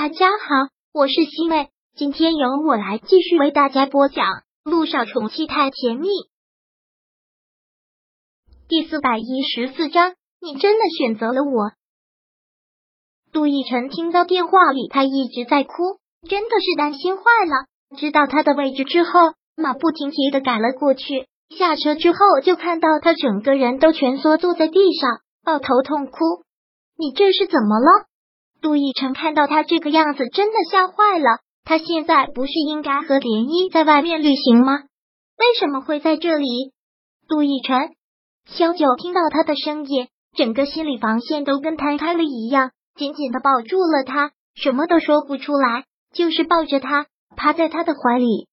大家好，我是西妹，今天由我来继续为大家播讲《路上宠妻太甜蜜》第四百一十四章。你真的选择了我？杜奕晨听到电话里他一直在哭，真的是担心坏了。知道他的位置之后，马不停蹄的赶了过去。下车之后，就看到他整个人都蜷缩坐在地上，抱头痛哭。你这是怎么了？杜奕晨看到他这个样子，真的吓坏了。他现在不是应该和涟漪在外面旅行吗？为什么会在这里？杜奕晨，萧九听到他的声音，整个心理防线都跟弹开了一样，紧紧的抱住了他，什么都说不出来，就是抱着他，趴在他的怀里。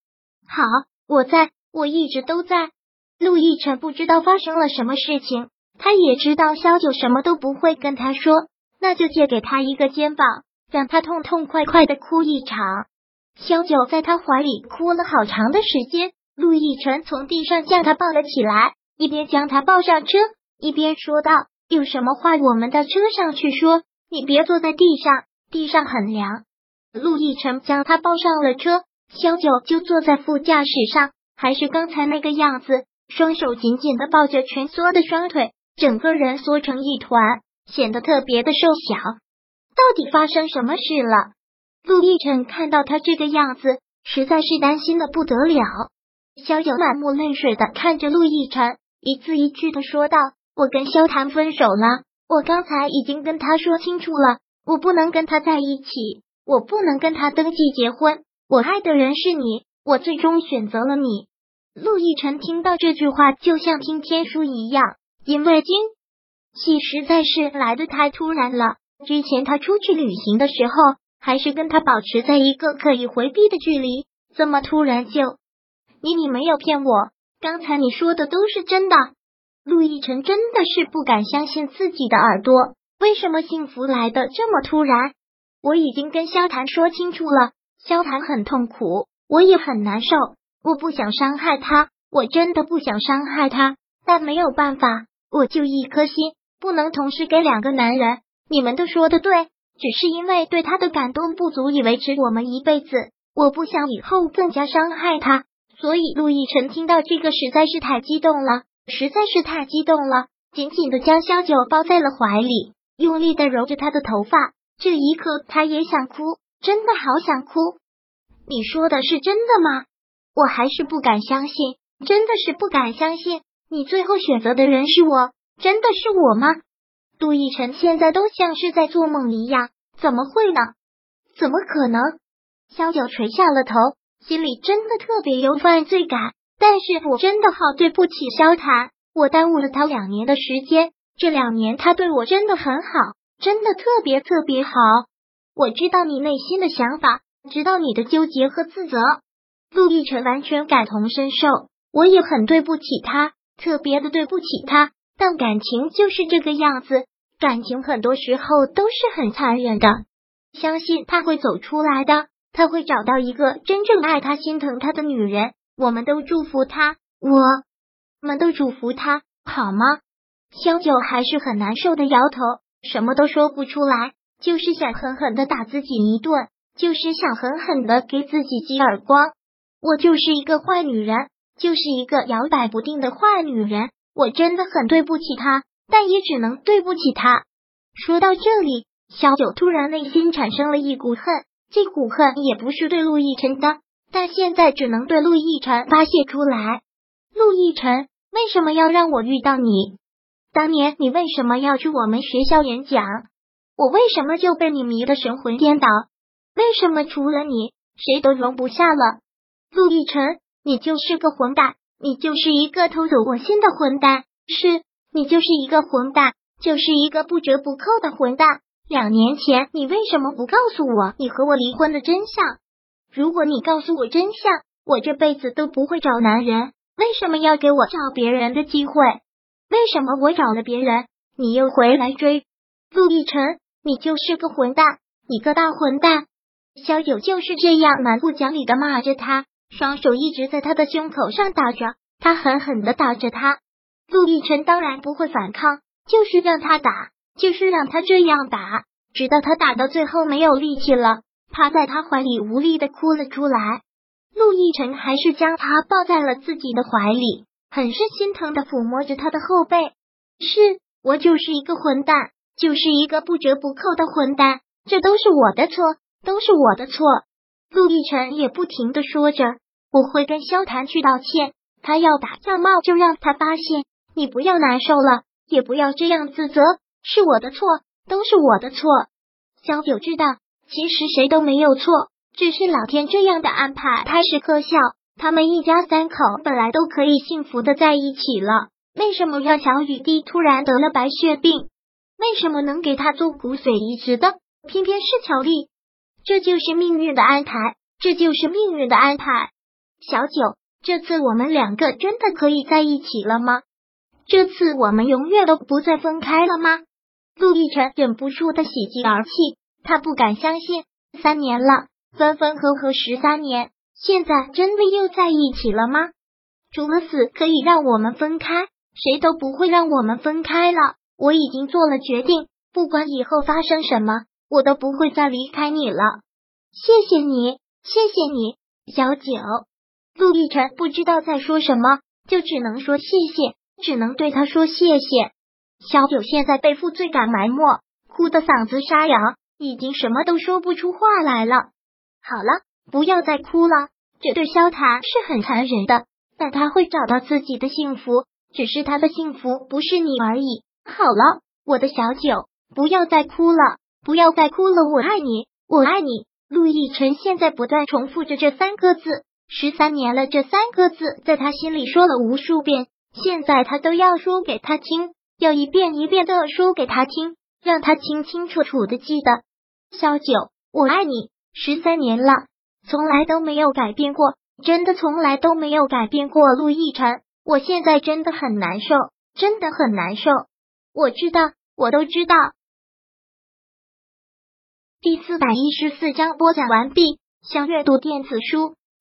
好，我在，我一直都在。陆亦辰不知道发生了什么事情，他也知道萧九什么都不会跟他说。那就借给他一个肩膀，让他痛痛快快的哭一场。萧九在他怀里哭了好长的时间。陆亦辰从地上将他抱了起来，一边将他抱上车，一边说道：“有什么话我们到车上去说，你别坐在地上，地上很凉。”陆亦辰将他抱上了车，萧九就坐在副驾驶上，还是刚才那个样子，双手紧紧的抱着蜷缩的双腿，整个人缩成一团。显得特别的瘦小，到底发生什么事了？陆亦辰看到他这个样子，实在是担心的不得了。萧九满目泪水的看着陆亦辰，一字一句的说道：“我跟萧谈分手了，我刚才已经跟他说清楚了，我不能跟他在一起，我不能跟他登记结婚。我爱的人是你，我最终选择了你。”陆亦辰听到这句话，就像听天书一样，因为今。戏实在是来的太突然了。之前他出去旅行的时候，还是跟他保持在一个可以回避的距离，这么突然就……你你没有骗我，刚才你说的都是真的。陆亦辰真的是不敢相信自己的耳朵，为什么幸福来的这么突然？我已经跟萧谈说清楚了，萧谈很痛苦，我也很难受，我不想伤害他，我真的不想伤害他，但没有办法，我就一颗心。不能同时给两个男人，你们都说的对，只是因为对他的感动不足以维持我们一辈子，我不想以后更加伤害他，所以陆亦辰听到这个实在是太激动了，实在是太激动了，紧紧的将萧九抱在了怀里，用力的揉着他的头发，这一刻他也想哭，真的好想哭。你说的是真的吗？我还是不敢相信，真的是不敢相信，你最后选择的人是我。真的是我吗？杜奕晨现在都像是在做梦一样，怎么会呢？怎么可能？萧九垂下了头，心里真的特别有犯罪感。但是我真的好对不起萧谈，我耽误了他两年的时间。这两年他对我真的很好，真的特别特别好。我知道你内心的想法，知道你的纠结和自责。陆亦辰完全感同身受，我也很对不起他，特别的对不起他。但感情就是这个样子，感情很多时候都是很残忍的。相信他会走出来的，他会找到一个真正爱他、心疼他的女人。我们都祝福他，我们都祝福他，好吗？萧九还是很难受的，摇头，什么都说不出来，就是想狠狠的打自己一顿，就是想狠狠的给自己几耳光。我就是一个坏女人，就是一个摇摆不定的坏女人。我真的很对不起他，但也只能对不起他。说到这里，小九突然内心产生了一股恨，这股恨也不是对陆亦辰的，但现在只能对陆亦辰发泄出来。陆亦辰，为什么要让我遇到你？当年你为什么要去我们学校演讲？我为什么就被你迷得神魂颠倒？为什么除了你，谁都容不下了？陆亦辰，你就是个混蛋！你就是一个偷走我心的混蛋，是你就是一个混蛋，就是一个不折不扣的混蛋。两年前你为什么不告诉我你和我离婚的真相？如果你告诉我真相，我这辈子都不会找男人。为什么要给我找别人的机会？为什么我找了别人，你又回来追？陆亦辰，你就是个混蛋，你个大混蛋！小九就是这样蛮不讲理的骂着他。双手一直在他的胸口上打着，他狠狠的打着他。陆亦辰当然不会反抗，就是让他打，就是让他这样打，直到他打到最后没有力气了，趴在他怀里无力的哭了出来。陆亦辰还是将他抱在了自己的怀里，很是心疼的抚摸着他的后背。是我就是一个混蛋，就是一个不折不扣的混蛋，这都是我的错，都是我的错。陆亦辰也不停的说着，我会跟萧谈去道歉，他要打要骂就让他发现，你不要难受了，也不要这样自责，是我的错，都是我的错。萧九知道，其实谁都没有错，只是老天这样的安排太是可笑。他们一家三口本来都可以幸福的在一起了，为什么让小雨滴突然得了白血病？为什么能给他做骨髓移植的偏偏是乔丽？这就是命运的安排，这就是命运的安排。小九，这次我们两个真的可以在一起了吗？这次我们永远都不再分开了吗？陆亦辰忍不住的喜极而泣，他不敢相信，三年了，分分合合十三年，现在真的又在一起了吗？除了死可以让我们分开，谁都不会让我们分开了。我已经做了决定，不管以后发生什么。我都不会再离开你了，谢谢你，谢谢你，小九。陆亦辰不知道在说什么，就只能说谢谢，只能对他说谢谢。小九现在被负罪感埋没，哭的嗓子沙哑，已经什么都说不出话来了。好了，不要再哭了，这对萧谈是很残忍的，但他会找到自己的幸福，只是他的幸福不是你而已。好了，我的小九，不要再哭了。不要再哭了，我爱你，我爱你。陆亦辰现在不断重复着这三个字，十三年了，这三个字在他心里说了无数遍，现在他都要说给他听，要一遍一遍的说给他听，让他清清楚楚的记得。萧九，我爱你，十三年了，从来都没有改变过，真的从来都没有改变过。陆亦辰，我现在真的很难受，真的很难受。我知道，我都知道。第四百一十四章播讲完毕。想阅读电子书，